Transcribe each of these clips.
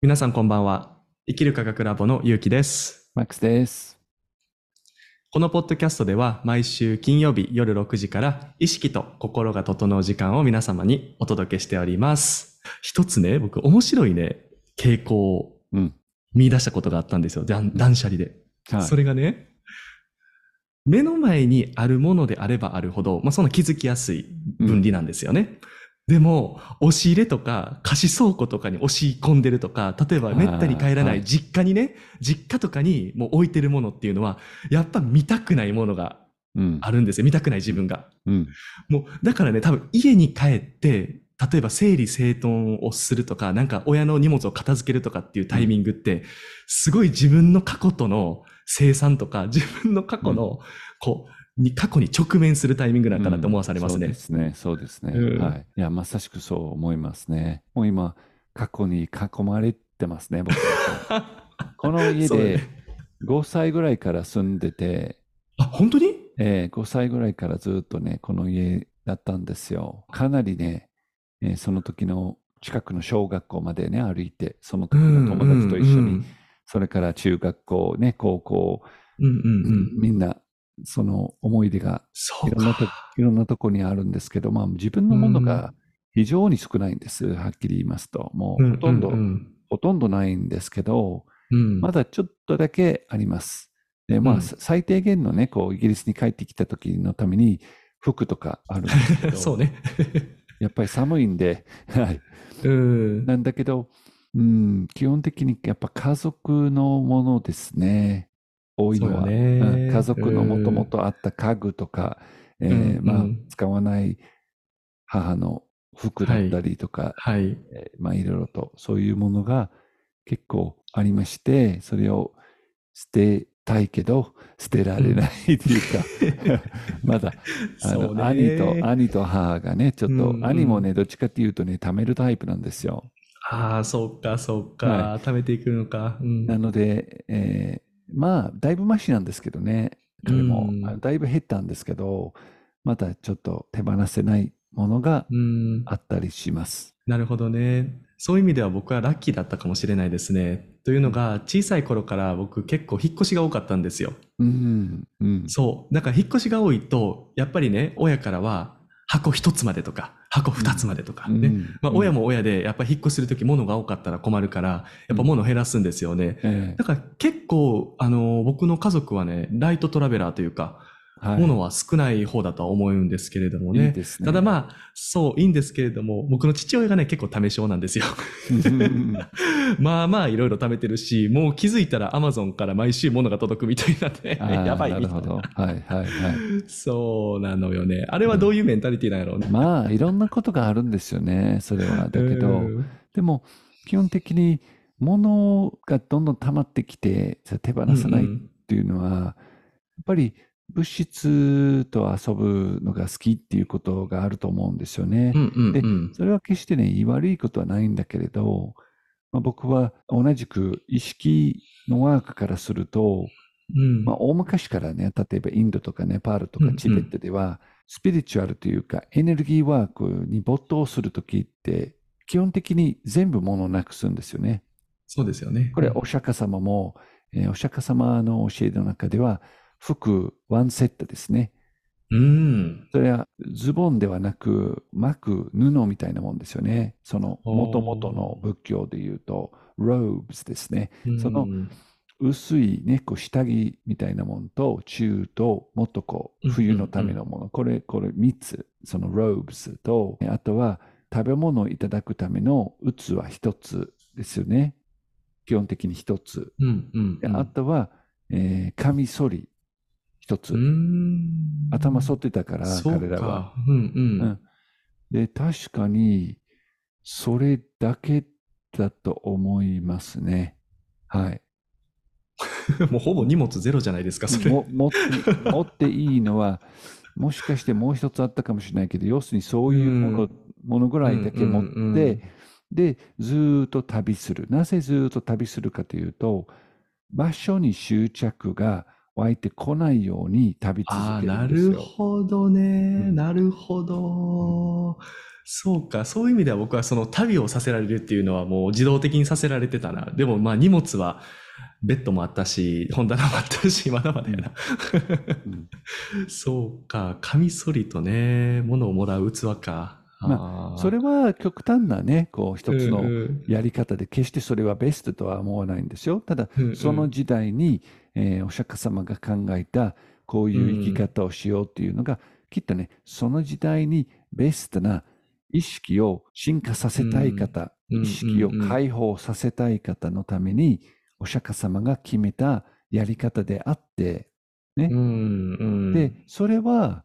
皆さんこんばんは。生きる科学ラボのゆうきです。マックスです。このポッドキャストでは毎週金曜日夜6時から意識と心が整う時間を皆様にお届けしております。一つね、僕面白いね、傾向をうん。見出したことがあったんですよ。断断捨離で。はい。それがね、目の前にあるものであればあるほど、まあ、その気づきやすい分離なんですよね。でも、押し入れとか貸し倉庫とかに押し込んでるとか、例えばめったに帰らなはいい実家にね、実家とかにもう置いてるものっていうのは、やっぱ見たくないものがうん。あるんですよ。見たくない自分が。うん。もう、だからね、多分家に帰って、例えば整理整頓をするとか、なんか親の荷物を片付けるとかっていうタイミングって、すごい自分の過去との生産とか、自分の過去の、こう、に過去に直面するタイミングなんかなと思わされますそうね。ですね。そうですね。うんはい。いや、まさしくそう思いますね。もう今、過去に囲まれてますね、僕。この家でそうだね5歳ぐらいから住んでて、あ、本当に？えー5歳ぐらいからずっとね、この家だったんですよ。かなりね、えーその時の近くの小学校までね、歩いて、その時の友達と一緒に、うんそれから中学校、ね、高校、うんうんうん。みんな、その思い出がいろんなとか。いろんなとこにあるんですけど、まあ、自分のものが非常に少ないんです、はっきり言いますと。もうほとんど、うんうんほとんどないんですけど、うんまだちょっとだけあります。で、まあ、最低限のね、こう、イギリスに帰ってきた時のために、服とかあるんですけど、そうね。やっぱり寒いんで、はい。うん。なんだけど、うん、基本的にやっぱ家族のものですね。多いのは。ねうん家族のもともとあった家具とか、えーうんまあうん、使わない母の服だったりとか、はい。えーまあいろいろとそういうものが結構ありまして、それを捨てたいけど、捨てられないっていうか、まだ あの兄と兄と母がね、ちょっと、うんうん兄もね、どっちかっていうとね、貯めるタイプなんですよ。ああ、そうか、そうか。は食べていくのか。うんなので、えーまあ、だいぶマシなんですけどね、彼も、だいぶ減ったんですけど、またちょっと手放せないものがうん。あったりします。なるほどね。そういう意味では僕はラッキーだったかもしれないですね。というのが、小さい頃から僕結構引っ越しが多かったんですよ。うん、うん。そう。だから引っ越しが多いと、やっぱりね、親からは箱一つまでとか、箱二つまでとか。ね。うん。まあ、親も親で、やっぱり引っ越しするとき物が多かったら困るから、やっぱ物を減らすんですよね。えだから結構、あの、僕の家族はね、ライトトラベラーというか、ーはい物は少ない方だとは思うんですけれどもね。いいですね。ただまあ、そう、いいんですけれども、僕の父親がね、結構ため性なんですよ。う んまあまあ、いろいろ貯めてるし、もう気づいたら Amazon から毎週物が届くみたいなね。やばいなるほど。みたいな。はい、はい、はい。そうなのよね。あれはどういうメンタリティなんやろうね。まあ、いろんなことがあるんですよね、それは。だけど、うんでも、基本的に物がどんどん溜まってきて、手放さないっうんていうのは、やっぱり物質と遊ぶのが好きっていうことがあると思うんですよね。うんうんでうんそれは決してね、悪いことはないんだけれど、まあ、僕は同じく意識のワークからすると、うんまあ、大昔からね、例えばインドとかネパールとうんうんかチベットでは、スピリチュアルというかエネルギーワークに没頭するときって、基本的に全部物をなくすんですよね。そうですよね。これ、お釈迦様も、えーお釈迦様の教えの中では、服ワンセットですね。うん。それはズボンではなく、巻く布みたいなもんですよね。そのおー元々の仏教で言うと、robes ですね。そのうん薄いね、こう下着みたいなものと、中と、もっとこう、うん冬のためのもの。これ、これ3つ。その robes と、あとは食べ物をいただくための器1つですよね。基本的に1つ。うんうんであとは、えー、カミソリ1つ。うん頭剃ってたから、彼らは。か。うんううんん。で、確かに、それだけだと思いますね。はい。もうほぼ荷物ゼロじゃないですか、それ。も持って持っていいのは、もしかしてもう一つあったかもしれないけど、要するにそういうもの,、うものぐらいだけ持って、うんうんうんで、ずーっと旅する。なぜずーっと旅するかというと、場所に執着が湧いてこないように旅続けるなんですよ。るほどね。うんなるほど。そうか、そういう意味では僕はその旅をさせられるっていうのはもう自動的にさせられてたな。でもまあ荷物はベッドもあったし、本棚もあったし、まだまだやな。うん そうか、カミソリとね、物をもらう器か。まあそれは極端なね、こう一つのうんやり方で、決してそれはベストとは思わないんですよ。ただその時代に、えーお釈迦様が考えた、こういう生き方をしようっていうのが、きっとね、その時代にベストな意識を進化させたい方、うん意識を解放させたい方のために、お釈迦様が決めたやり方であって、ね。うんうん。で、それは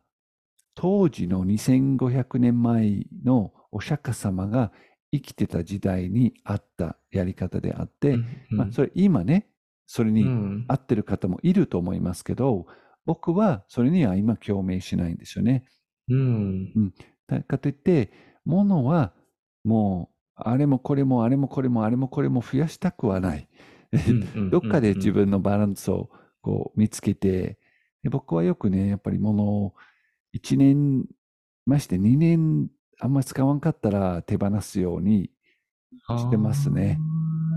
当時の2500年前のお釈迦様が生きてた時代にあったやり方であって、うん。まあ、それ今ね、それうにん。合ってる方もいると思いますけど、僕はそれには今共鳴しないんですよね。うん。だかといって、ものはもう、あれもこれもあれもこれもあれもこれも増やしたくはない。うんどっかで自分のバランスをこう見つけて、で僕はよくね、やっぱりものを1年、まして2年あんまり使わんかったら手放すように、してますね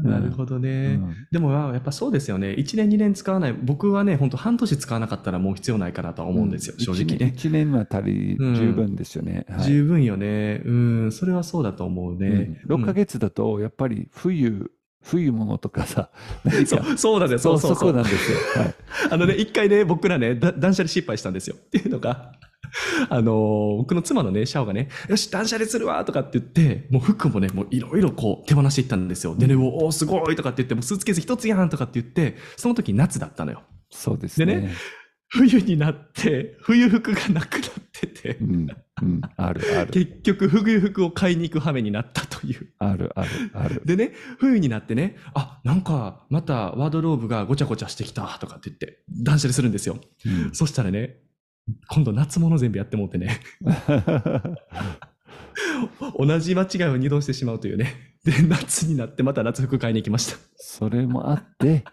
なるほどうね。んでもやっぱそうですよね。1年2年使わない。僕はね、本当半年使わなかったらもう必要ないかなとは思うんですよ。正直ね。1年は足り、うん十分ですよね。はい十分よね。うん、それはそうだと思うね。うん6ヶ月だと、やっぱり冬、冬物とかさ、そう、そうなんですよ。そうそうそうなんですよ。はい あのね、一回ね、僕らね、だ断捨離失敗したんですよ。っていうのが、あのー僕の妻のね、シャオがね、よし、断捨離するわとかって言って、もう服もね、もういろいろこう手放していったんですよ。でね、おーすごいとかって言って、もうスーツケース一つやんとかって言って、その時夏だったのよ。そうですね。でね冬になって、冬服がなくなっててう、ん、うん、あるある、結局冬服を買いに行く羽目になったという。あるあるある。でね、冬になってね、あ、なんかまたワードローブがごちゃごちゃしてきたとかって言って、断捨離するんですよ。うんそしたらね、今度夏物全部やってもってね、同じ間違いを二度してしまうというね。で、夏になってまた夏服買いに行きました。それもあって、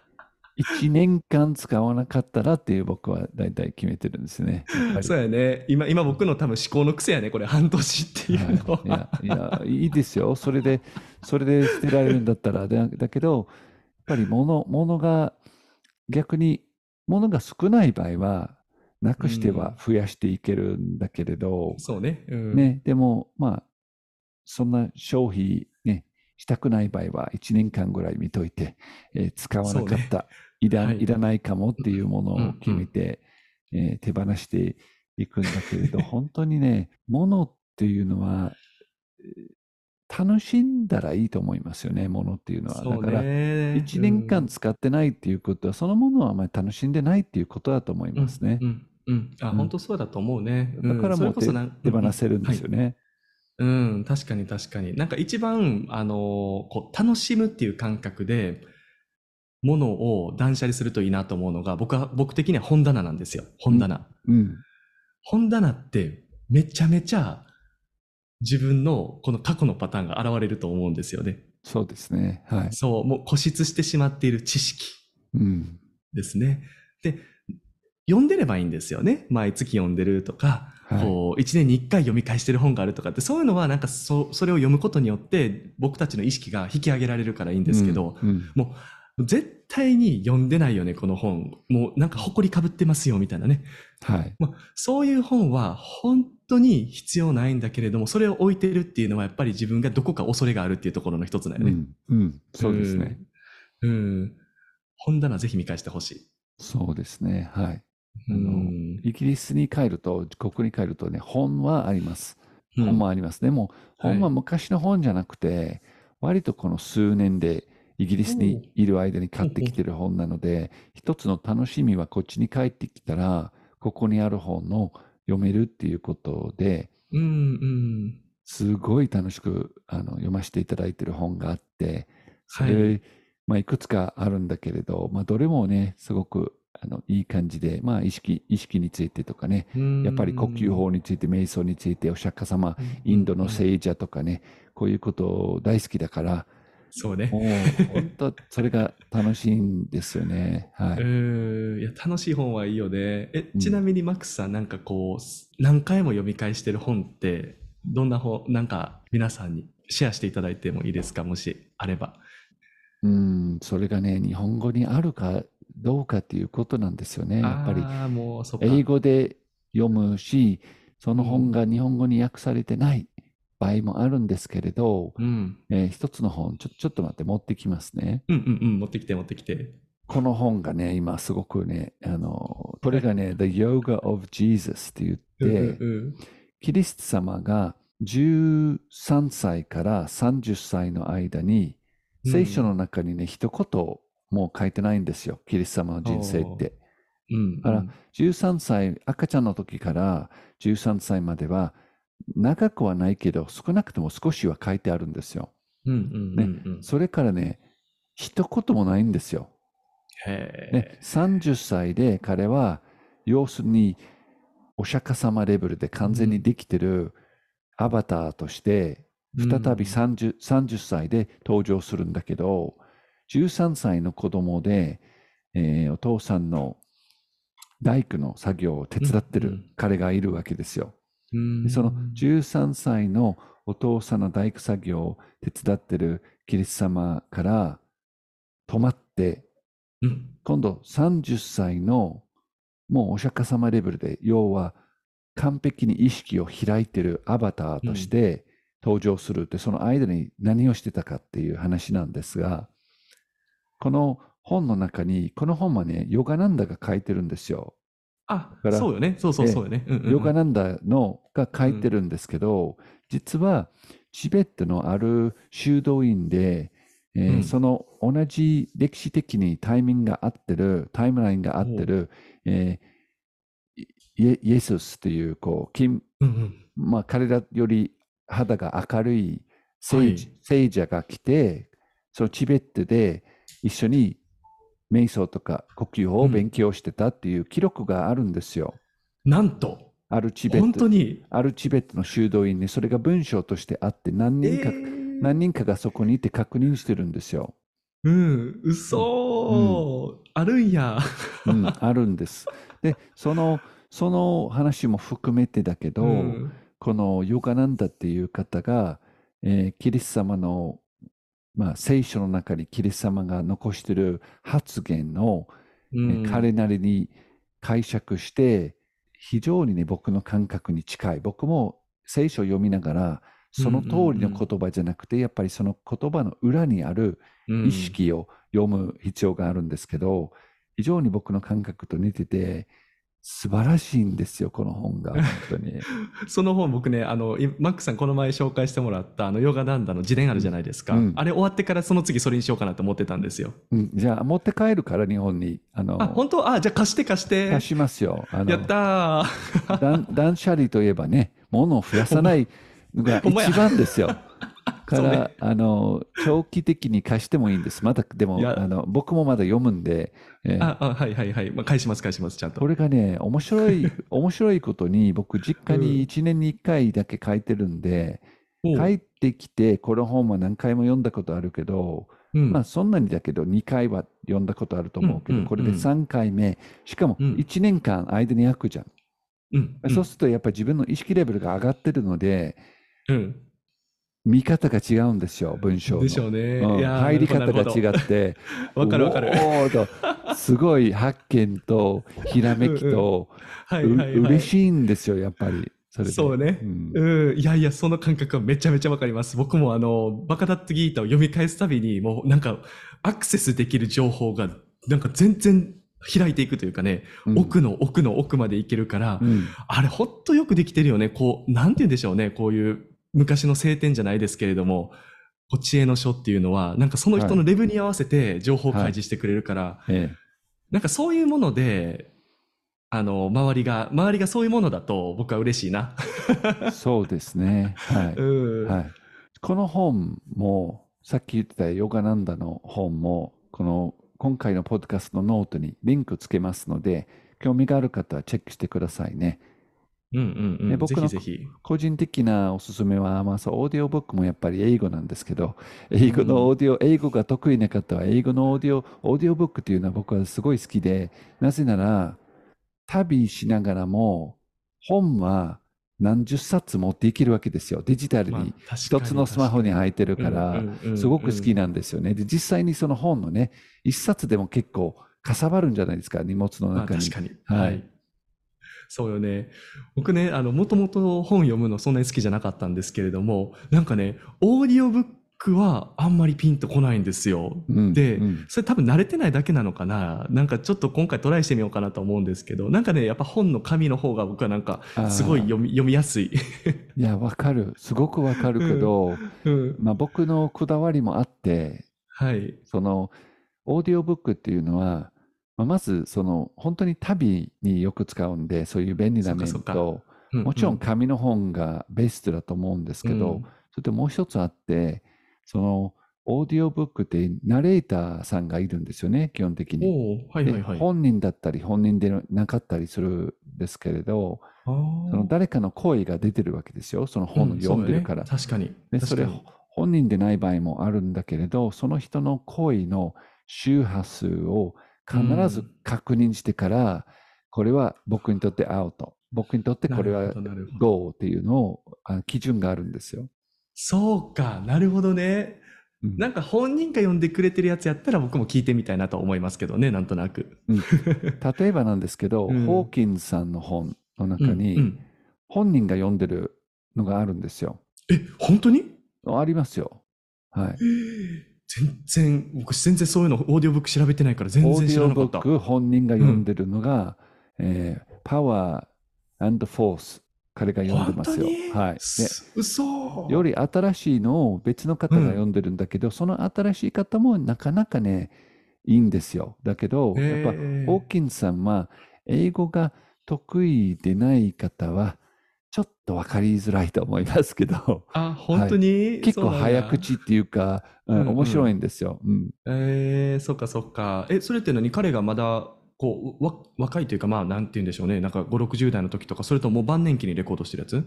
1年間使わなかったらっていう僕は大体決めてるんですね。そうやね。今、今僕の多分思考の癖やね。これ半年っていうのは。はい、いや、いや、いいですよ。それで、それで捨てられるんだったら。だだけど、やっぱり物、物が、逆に、物が少ない場合は、なくしては増やしていけるんだけれど、そうね。うん、ね、でも、まあ、そんな消費、ね、したくない場合は、1年間ぐらい見といて、えー使わなかった、いら、はいいらないかもっていうものを決めて、えー手放していくんだけれど、本当にね、物っていうのは、えー楽しんだらいいと思いますよね、物っていうのは。だから、ね。1年間使ってないっていうことは、そのものはあまり楽しんでないっていうことだと思いますねう。ん。うん。うんあ、うん本当そうだと思うね。うんだからもう手それこそ手放せるんですよね。うん、確かに確かに。なんか一番、あのーこう、楽しむっていう感覚で、ものを断捨離するといいなと思うのが、僕は、僕的には本棚なんですよ。本棚。うん。本棚って、めちゃめちゃ、自分のこの過去のパターンが現れると思うんですよね。そうですね。はい。そう、もう固執してしまっている知識うん。ですね。で、読んでればいいんですよね。毎月読んでるとか、はいこう、一年に一回読み返してる本があるとかって、そういうのはなんかそ、それを読むことによって、僕たちの意識が引き上げられるからいいんですけど、うんうんもう、絶対に読んでないよね、この本。もうなんか埃かぶってますよ、みたいなね。はい。まあ、そういう本は本当に必要ないんだけれども、それを置いてるっていうのはやっぱり自分がどこか恐れがあるっていうところの一つだよね。うん。うん。そうですね。うん。うん。本棚ぜひ見返してほしい。そうですね。はい。あうのん。イギリスに帰ると、ここに帰るとね、本はあります。うん本もあります。でも、はい本は昔の本じゃなくて、割とこの数年でイギリスにいる間に買ってきてる本なので、一つの楽しみはこっちに帰ってきたら、ここにある本を読めるっていうことで、うん、うん。すごい楽しくあの読ませていただいてる本があって、そはいれ、まあ、いくつかあるんだけれど、まあ、どれもね、すごくあのいい感じで、まあ、意識、意識についてとかね、やっぱり呼吸法について、瞑想について、お釈迦様、インドのい。聖者とかね、こういうこと大好きだから、そうね。本当、それが楽しいんですよね。はうい。ん。いや、楽しい本はいいよね。え、うんちなみにマックスさん、なんかこう、何回も読み返してる本ってどんな本、なんか皆さんにシェアしていただいてもいいですか？もしあれば。うん、それがね、日本語にあるかどうかっていうことなんですよね。やっぱり。英語で読むし、その本が日本語に訳されてない場合もあるんですけれど、うん。えー一つの本、ちょ、ちょっと待って、持ってきますね。うんうんうん。持ってきて持ってきて。この本がね、今すごくね、あの、これがね、The Yoga of Jesus って言って、うんキリスト様が13歳から30歳の間に、うん聖書の中にね、一言も書いてないんですよ。キリスト様の人生って。うん。うん。だから13歳、赤ちゃんの時から13歳までは、長くはないけど、少なくとも少しは書いてあるんですよ。うんうんうんうん。それからね、一言もないんですよ。へね、30歳で彼は、要するに、お釈迦様レベルで完全にできてるアバターとして、再び 30, 30歳で登場するんだけど、13歳の子供で、えーお父さんの大工の作業を手伝ってるうんうん。彼がいるわけですよ。うん。でその13歳のお父さんの大工作業を手伝ってるキリスト様から止まって、うん。今度30歳のもうお釈迦様レベルで、要は完璧に意識を開いてるアバターとして登場するって、その間に何をしてたかっていう話なんですが、この本の中に、この本はね、ヨガナンダが書いてるんですよ。あそうよね。そうそうそうよね。うんうんうん。ヨガナンダのが書いてるんですけど、実はチベットのある修道院で、えーうん。その同じ歴史的にタイミングが合ってる、タイムラインが合ってる、えーイエイエススという、こう、金うんうん。まあ、彼らより肌が明るい聖,、はい。聖者が来て、そのチベットで一緒に瞑想とか呼吸法を勉強してたっていう記録があるんですよ。なんと、あるチベット本当に。あるチベットの修道院にそれが文章としてあって何人か、えー何人かがそこにいて確認してるんですよ。うん、嘘、あるんや。うん、あるんです。で、その、その話も含めてだけど、うんこのヨガナンダっていう方が、えーキリスト様の、まあ、聖書の中にキリスト様が残している発言を、彼なりに解釈して、非常にね、僕の感覚に近い。僕も聖書を読みながら、その通りの言葉じゃなくて、やっぱりその言葉の裏にあるうん。意識を読む必要があるんですけど、非常に僕の感覚と似てて、素晴らしいんですよ、この本が、本当に。その本僕ね、あの、いマックさんこの前紹介してもらったあのヨガダンダの自伝あるじゃないですか。うんあれ終わってからその次それにしようかなと思ってたんですよ。うん、じゃあ、持って帰るから、日本に。あの、あ、本当？あ、じゃあ貸して貸して。貸しますよ。あのやったー。断断捨離といえばね、物を増やさないのが一番ですよ。から、ね。あの、長期的に貸してもいいんです。まだ、でもあの、僕もまだ読むんで、えーあ、あはいはいはい。まあ、返します返します、ちゃんと。これがね、面白い、面白いことに、僕、実家うん。に1年に1回だけ書いてるんで、おう。帰ってきて、この本は何回も読んだことあるけど、うん。まあ、そんなにだけど、2回は読んだことあると思うけど、うんうんこれで3回目、しかもうん。1年間間に空くじゃん。うんそうすると、やっぱり自分の意識レベルが上がってるので、うん。見方が違うんですよ、文章の。でしょうね。うん入り方が違って、わかるわかる。おーとすごい発見とひらめきと、はいはいはうい。嬉しいんですよ、やっぱり。そそうねんうん、いやいや、その感覚はめちゃめちゃわかります。僕もあの、バカダットギータを読み返すたびに、もうなんか、アクセスできる情報が、なんか全然開いていくというかね、うん奥の奥の奥までいけるから、うんあれほんとよくできてるよね。こう、なんて言うんでしょうね。こういう昔の聖典じゃないですけれども、こう知恵の書っていうのは、なんかその人のレベルに合わせて情報を開示してくれるから、えなんかそういうもので、あの、周りが、周りがそういうものだと僕は嬉しいな。えそうですね。はい。うん。はい、この本も、さっき言ってたヨガナンダの本も、この今回のポッドキャストのノートにリンクつけますので、興味がある方はチェックしてくださいね。うんうんうん。ね僕のぜひぜひ。個人的なおすすめは、まあ、そうオーディオブックもやっぱり英語なんですけど、英語のオーディオ、英語が得意な方は、英語のオーディオ、オーディオブックっていうのは僕はすごい好きで、なぜなら、旅しながらも、本は何十冊持っていけるわけですよ。デジタルまあに。一つのスマホに入ってるから、すごく好きな。なんですよね。で、実際にその本のね、一冊でも結構かさばるんじゃないですか、荷物のまあ中に。確かに。はいはい。そうよね。僕ね、あの、もともと本読むのそんなに好きじゃなかったんですけれども、なんかね、オーディオブックはあんまりピンとこないんですよ。うんでうんそれ多分慣れてないだけなのかな。なんかちょっと今回トライしてみようかなと思うんですけど、なんかね、やっぱ本の紙の方が僕はなんかすごい読み読みやすい。いや、わかる。すごくわかるけど、うん。まあ僕のこだわりもあって、はい。その、オーディオブックっていうのは、まあまず、その、本当に旅によく使うんで、そういう便利な面そっかと、うもちろんう紙の本がベストだと思うんですけど、うんそれともう一つあって、その、オーディオブックってナレーターさんがいるんですよね、基本的に。はいはいはい。で本人だったり本人でなかったりするんですけれど、その誰かの声が出てるわけですよ、その本を読んでるから。うんね確かに。でそれ本人でない場合もあるんだけれど、その人の声の周波数を必ず確認してから、これは僕にとってアウト、僕にとってこれはゴーっていうのをあ基準があるんですよ。そうか、なるほどね。うんなんか本人が読んでくれてるやつやったら僕も聞いてみたいなと思いますけどね、なんとなく。例えばなんですけど、うんホーキンスさんの本の中に、うんうん本人が読んでるのがあるんですよ。え、本当に？ありますよ。はい。全然、僕全然そういうのオーディオブック調べてないから全オーデ然知らなかったィオブッ。ク本人が読んでるのが、えー、パワー and Force 彼が読んでますよ。はい。す嘘でより新しいのを別の方が読んでるんだけど、その新しい方もなかなかね、いいんですよ。だけど、やっぱ、ホーキンスさんは、英語が得意でない方は、ちょっと分かりづらいと思いますけど、あ、本当に、結構そうなんや早口っていうか、うんうんうん面白いんですよ。うんえー、そっかそっか。え、それって何？彼がまだ、こう、わ、若いというか、まあ、なんて言うんでしょうね。なんか5、60代の時とか、それとももう晩年期にレコードしてるやつ？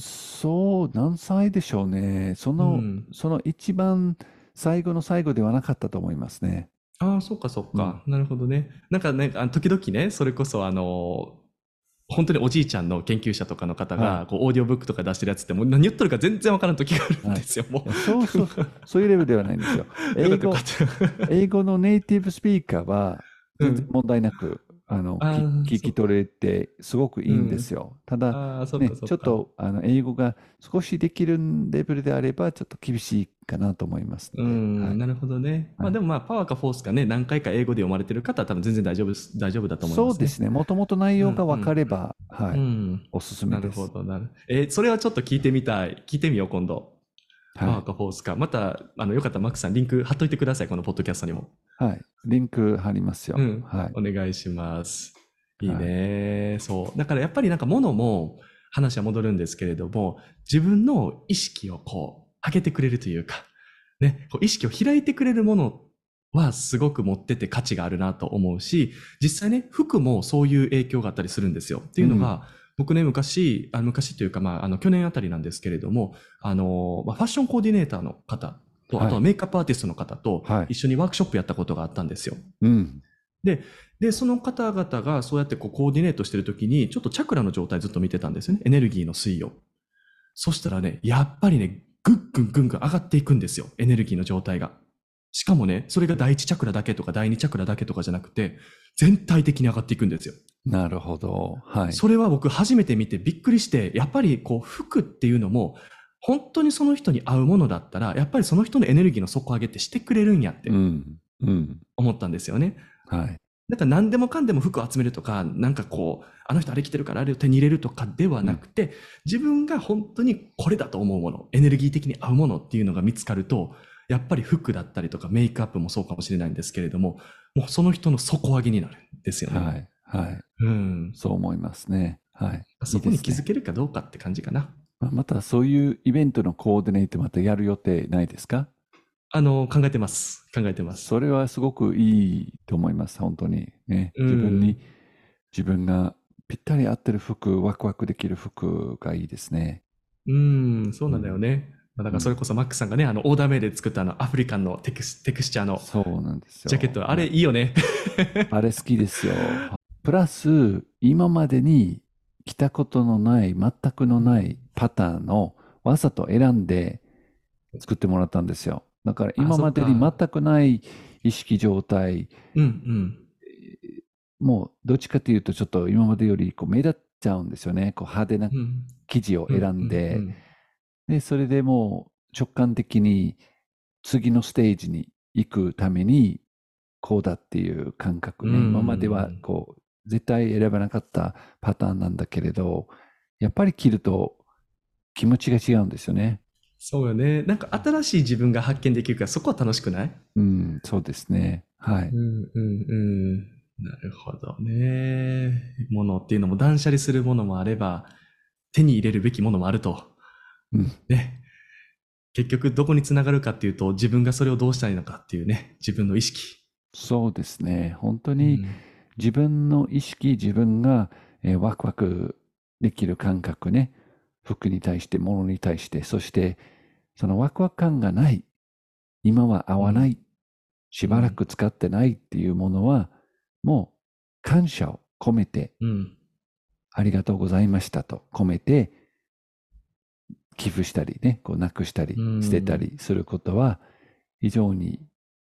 そう、何歳でしょうね。その、うんその一番最後の最後ではなかったと思いますね。ああ、そっかそっか。なるほどね。なんかね、あの時々ね、それこそあの、本当におじいちゃんの研究者とかの方はが、こう、オーディオブックとか出してるやつって、もう何言っとるか全然わからん時があるんですよ、もいやそうそう、そういうレベルではないんですよ。英語。英語のネイティブスピーカーは全然うん問題なく、あの、聞き取れてすごくいいんですよ。ただ、ああ、そっね。ちょっとあの英語が少しできるレベルであれば、ちょっと厳しいかなと思いますはいなるほどね。まあはいでもまあ、パワーかフォースかね、何回か英語で読まれてる方は多分全然大丈夫大丈夫だと思いますね。そうですね。もともと内容が分かれば、はい、うん。おすすめです。なるほど、なる。えーそれはちょっと聞いてみたい。聞いてみよう、今度。パワはーかフォースか。また、あの、よかったらマックさん、リンク貼っといてください、このポッドキャストにも。い、はい。リンク貼りますよ。うんはい。お願いします。いいね、そう。だからやっぱりなんか物も話は戻るんですけれども、自分の意識をこう、上げてくれるというか、ね、こう意識を開いてくれるものはすごく持ってて価値があるなと思うし、実際ね、服もそういう影響があったりするんですよ。っていうのが、僕ね、昔、あ昔というか、まあ、あの、去年あたりなんですけれども、あの、まあ、ファッションコーディネーターの方と、はいあとはメイクアップアーティストの方とはい一緒にワークショップやったことがあったんですよ。うん。で、その方々がそうやってこうコーディネートしてるときに、ちょっとチャクラの状態ずっと見てたんですよね。エネルギーの推移を。そしたらね、やっぱりね、ぐっぐんぐんぐん上がっていくんですよ。エネルギーの状態が。しかもね、それが第一チャクラだけとか第二チャクラだけとかじゃなくて、全体的に上がっていくんですよ。なるほど。はい。それは僕初めて見てびっくりして、やっぱりこう服っていうのも、本当にその人に合うものだったら、やっぱりその人のエネルギーの底上げってしてくれるんやって。思ったんですよね。はい。なんか何でもかんでも服を集めるとか、なんかこう、あの人あれ着てるからあれを手に入れるとかではなくて、自分が本当にこれだと思うもの、エネルギー的に合うものっていうのが見つかると、やっぱり服だったりとかメイクアップもそうかもしれないんですけれども、もうその人の底上げになるんですよね。はい。はい。うん。そう思いますね。はい。そこに気づけるかどうかって感じかな。まあまたそういうイベントのコーディネートまたやる予定ないですか？あの、考えてます。考えてます。それはすごくいいと思います。本当に。ね。うん自分に、自分がぴったり合ってる服、ワクワクできる服がいいですね。うん、そうなんだよね。まあだからそれこそマックさんがね、あの、オーダーメイドで作ったあの、アフリカンのテクステクスチャーのそうなんですよ。ジャケット、あれいいよね。あれ好きですよ。プラス、今までに来たことのない、全くのないパターンをわざと選んで作ってもらったんですよ。だから今までに全くない意識状態、うんうん。もうどっちかというとちょっと今までよりこう目立っちゃうんですよね。こう派手なうん生地を選んで、ううで、それでもう直感的に次のステージに行くために、こうだっていう感覚ね。うん今まではこう、絶対選ばなかったパターンなんだけれど、やっぱり着ると気持ちが違うんですよね。そうよね。なんか新しい自分が発見できるから、そこは楽しくない？うん、そうですね。はい。うんうんうん。なるほどね。ものっていうのも断捨離するものもあれば、手に入れるべきものもあると。うんね。結局どこにつながるかっていうと、自分がそれをどうしたらいいのかっていうね、自分の意識。そうですね。本当うにん自分の意識、自分が、えーワクワクできる感覚ね。服に対して、物に対して、そして、そのワクワク感がない。今は合わない。しばらく使ってないっていうものは、もう感謝を込めて、うん。ありがとうございましたと込めて、寄付したりね、こうなくしたりうん捨てたりすることは、非常に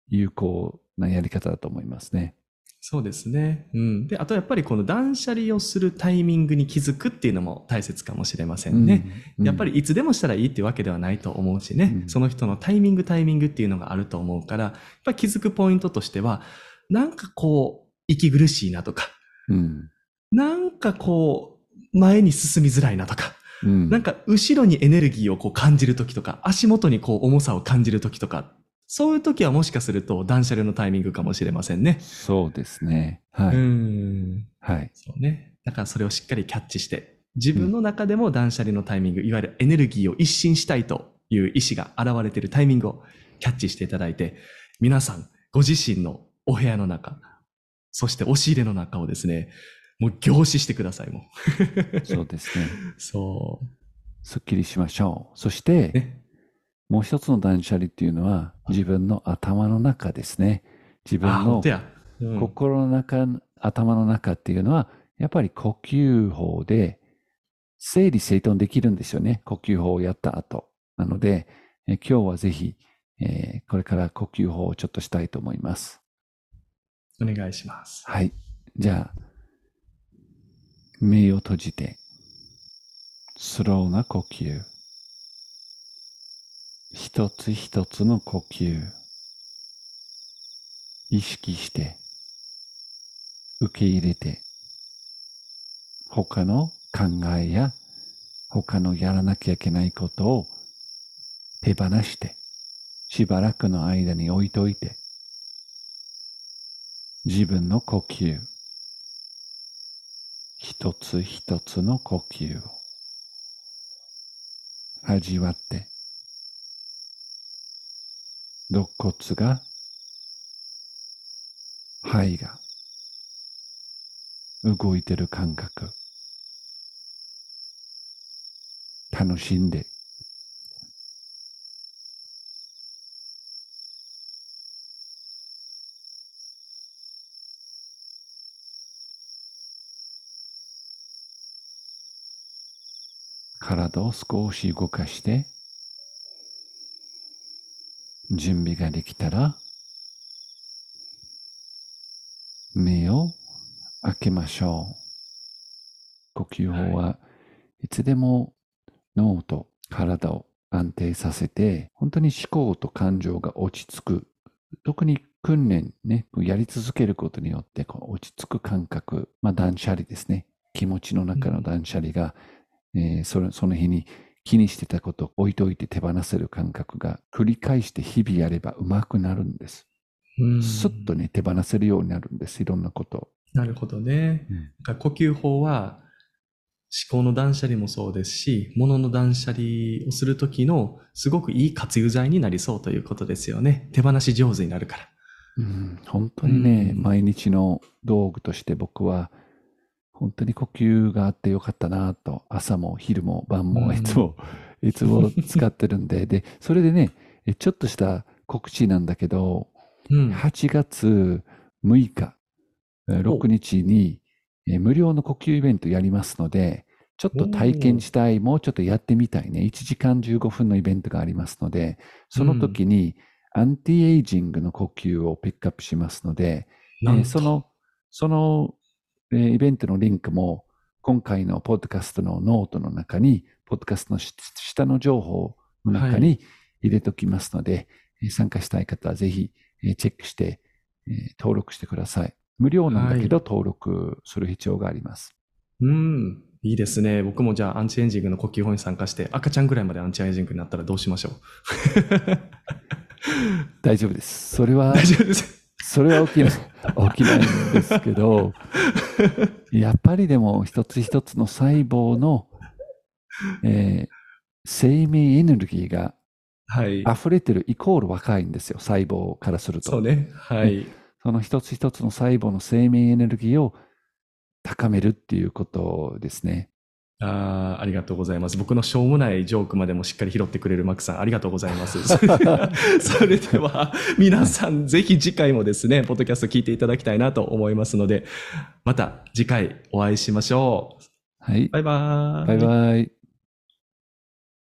有効なやり方だと思いますね。そうですね。うん。で、あとやっぱりこの断捨離をするタイミングに気づくっていうのも大切かもしれませんね。うんやっぱりいつでもしたらいいってわけではないと思うしね、うんその人のタイミングタイミングっていうのがあると思うから、やっぱり気づくポイントとしては、なんかこう、息苦しいなとか、うんなんかこう、前に進みづらいなとか、うんなんか後ろにエネルギーをこう感じるときとか、足元にこう重さを感じるときとか、そういうときはもしかすると断捨離のタイミングかもしれませんね。そうですね。はい。うん。はい。そうね。だからそれをしっかりキャッチして、自分の中でも断捨離のタイミング、いわゆるエネルギーを一新したいという意思が現れているタイミングをキャッチしていただいて、皆さん、ご自身のお部屋の中、そして押し入れの中をですね、もう凝視してください、もう。そうですね。そすっきりしましょう。そしう。て、ね。もう一つの断捨離っていうのは、自分の頭の中ですね。自分あ、本の当や。うん心の中、頭の中っていうのは、やっぱり呼吸法で整理整頓できるんですよね。呼吸法をやった後。なので、え今日はぜひ、えーこれから呼吸法をちょっとしたいと思います。お願いします。はい。じゃあ、目を閉じて、スローな呼吸。一つ一つの呼吸。意識して、受け入れて、他の考えや他のやらなきゃいけないことを手放して、しばらくの間に置いといて、自分の呼吸、一つ一つの呼吸を味わって、肋骨が、肺が動いてる感覚、楽しんで、体を少し動かして、準備ができたら、目を開けましょう。呼吸法はいつでも脳と体を安定させて、本当に思考と感情が落ち着く。特に訓練ね、やり続けることによってこう落ち着く感覚、まあ断捨離ですね。気持ちの中の断捨離が、えーそのその日に気にしてたことを置いといて手放せる感覚が繰り返して日々やればうまくなるんです。うんすっとね、手放せるようになるんです。いろんなことを。なるほどね。だから呼吸法は思考の断捨離もそうですし、物の断捨離をするときのすごくいい活用剤になりそうということですよね。手放し上手になるから。うん、本当にね、うん毎日の道具として僕は、本当に呼吸があってよかったなと、朝も昼も晩うん。もいつも、いつも使ってるんで、で、それでね、えちょっとした告知なんだけど、うん。8月6日、えーお。6日に、えー無料の呼吸イベントやりますので、ちょっと体験したい、もうちょっとやってみたいね。1時間15分のイベントがありますので、その時にアンティエイジングの呼吸をピックアップしますので、なんと。えーその、その、えーイベントのリンクも、今回のポッドキャストのノートの中に、ポッドキャストのし下の情報の中はに入れておきますので、えー参加したい方はぜひ、えーチェックして、えー登録してください。無料なんだけど、登録する必要があります。うん。いいですね。僕もじゃあアンチエイジングの呼吸法に参加して、赤ちゃんぐらいまでアンチエイジングになったらどうしましょう 大丈夫です。それは、大丈夫です。それは起きない、起きないんですけど、やっぱりでも一つ一つの細胞の、えー生命エネルギーがはい。溢れてるイコール若いんですよ、細胞からすると。そうね。はい。その一つ一つの細胞の生命エネルギーを高めるっていうことですね。ああ、ありがとうございます。僕のしょうもないジョークまでもしっかり拾ってくれるマックさん、ありがとうございます。それでは、それでは皆さん、ぜひ次回もですね、ポッドキャスト聞いていただきたいなと思いますので、また次回お会いしましょう。はい。バイバーイ。バイバイ。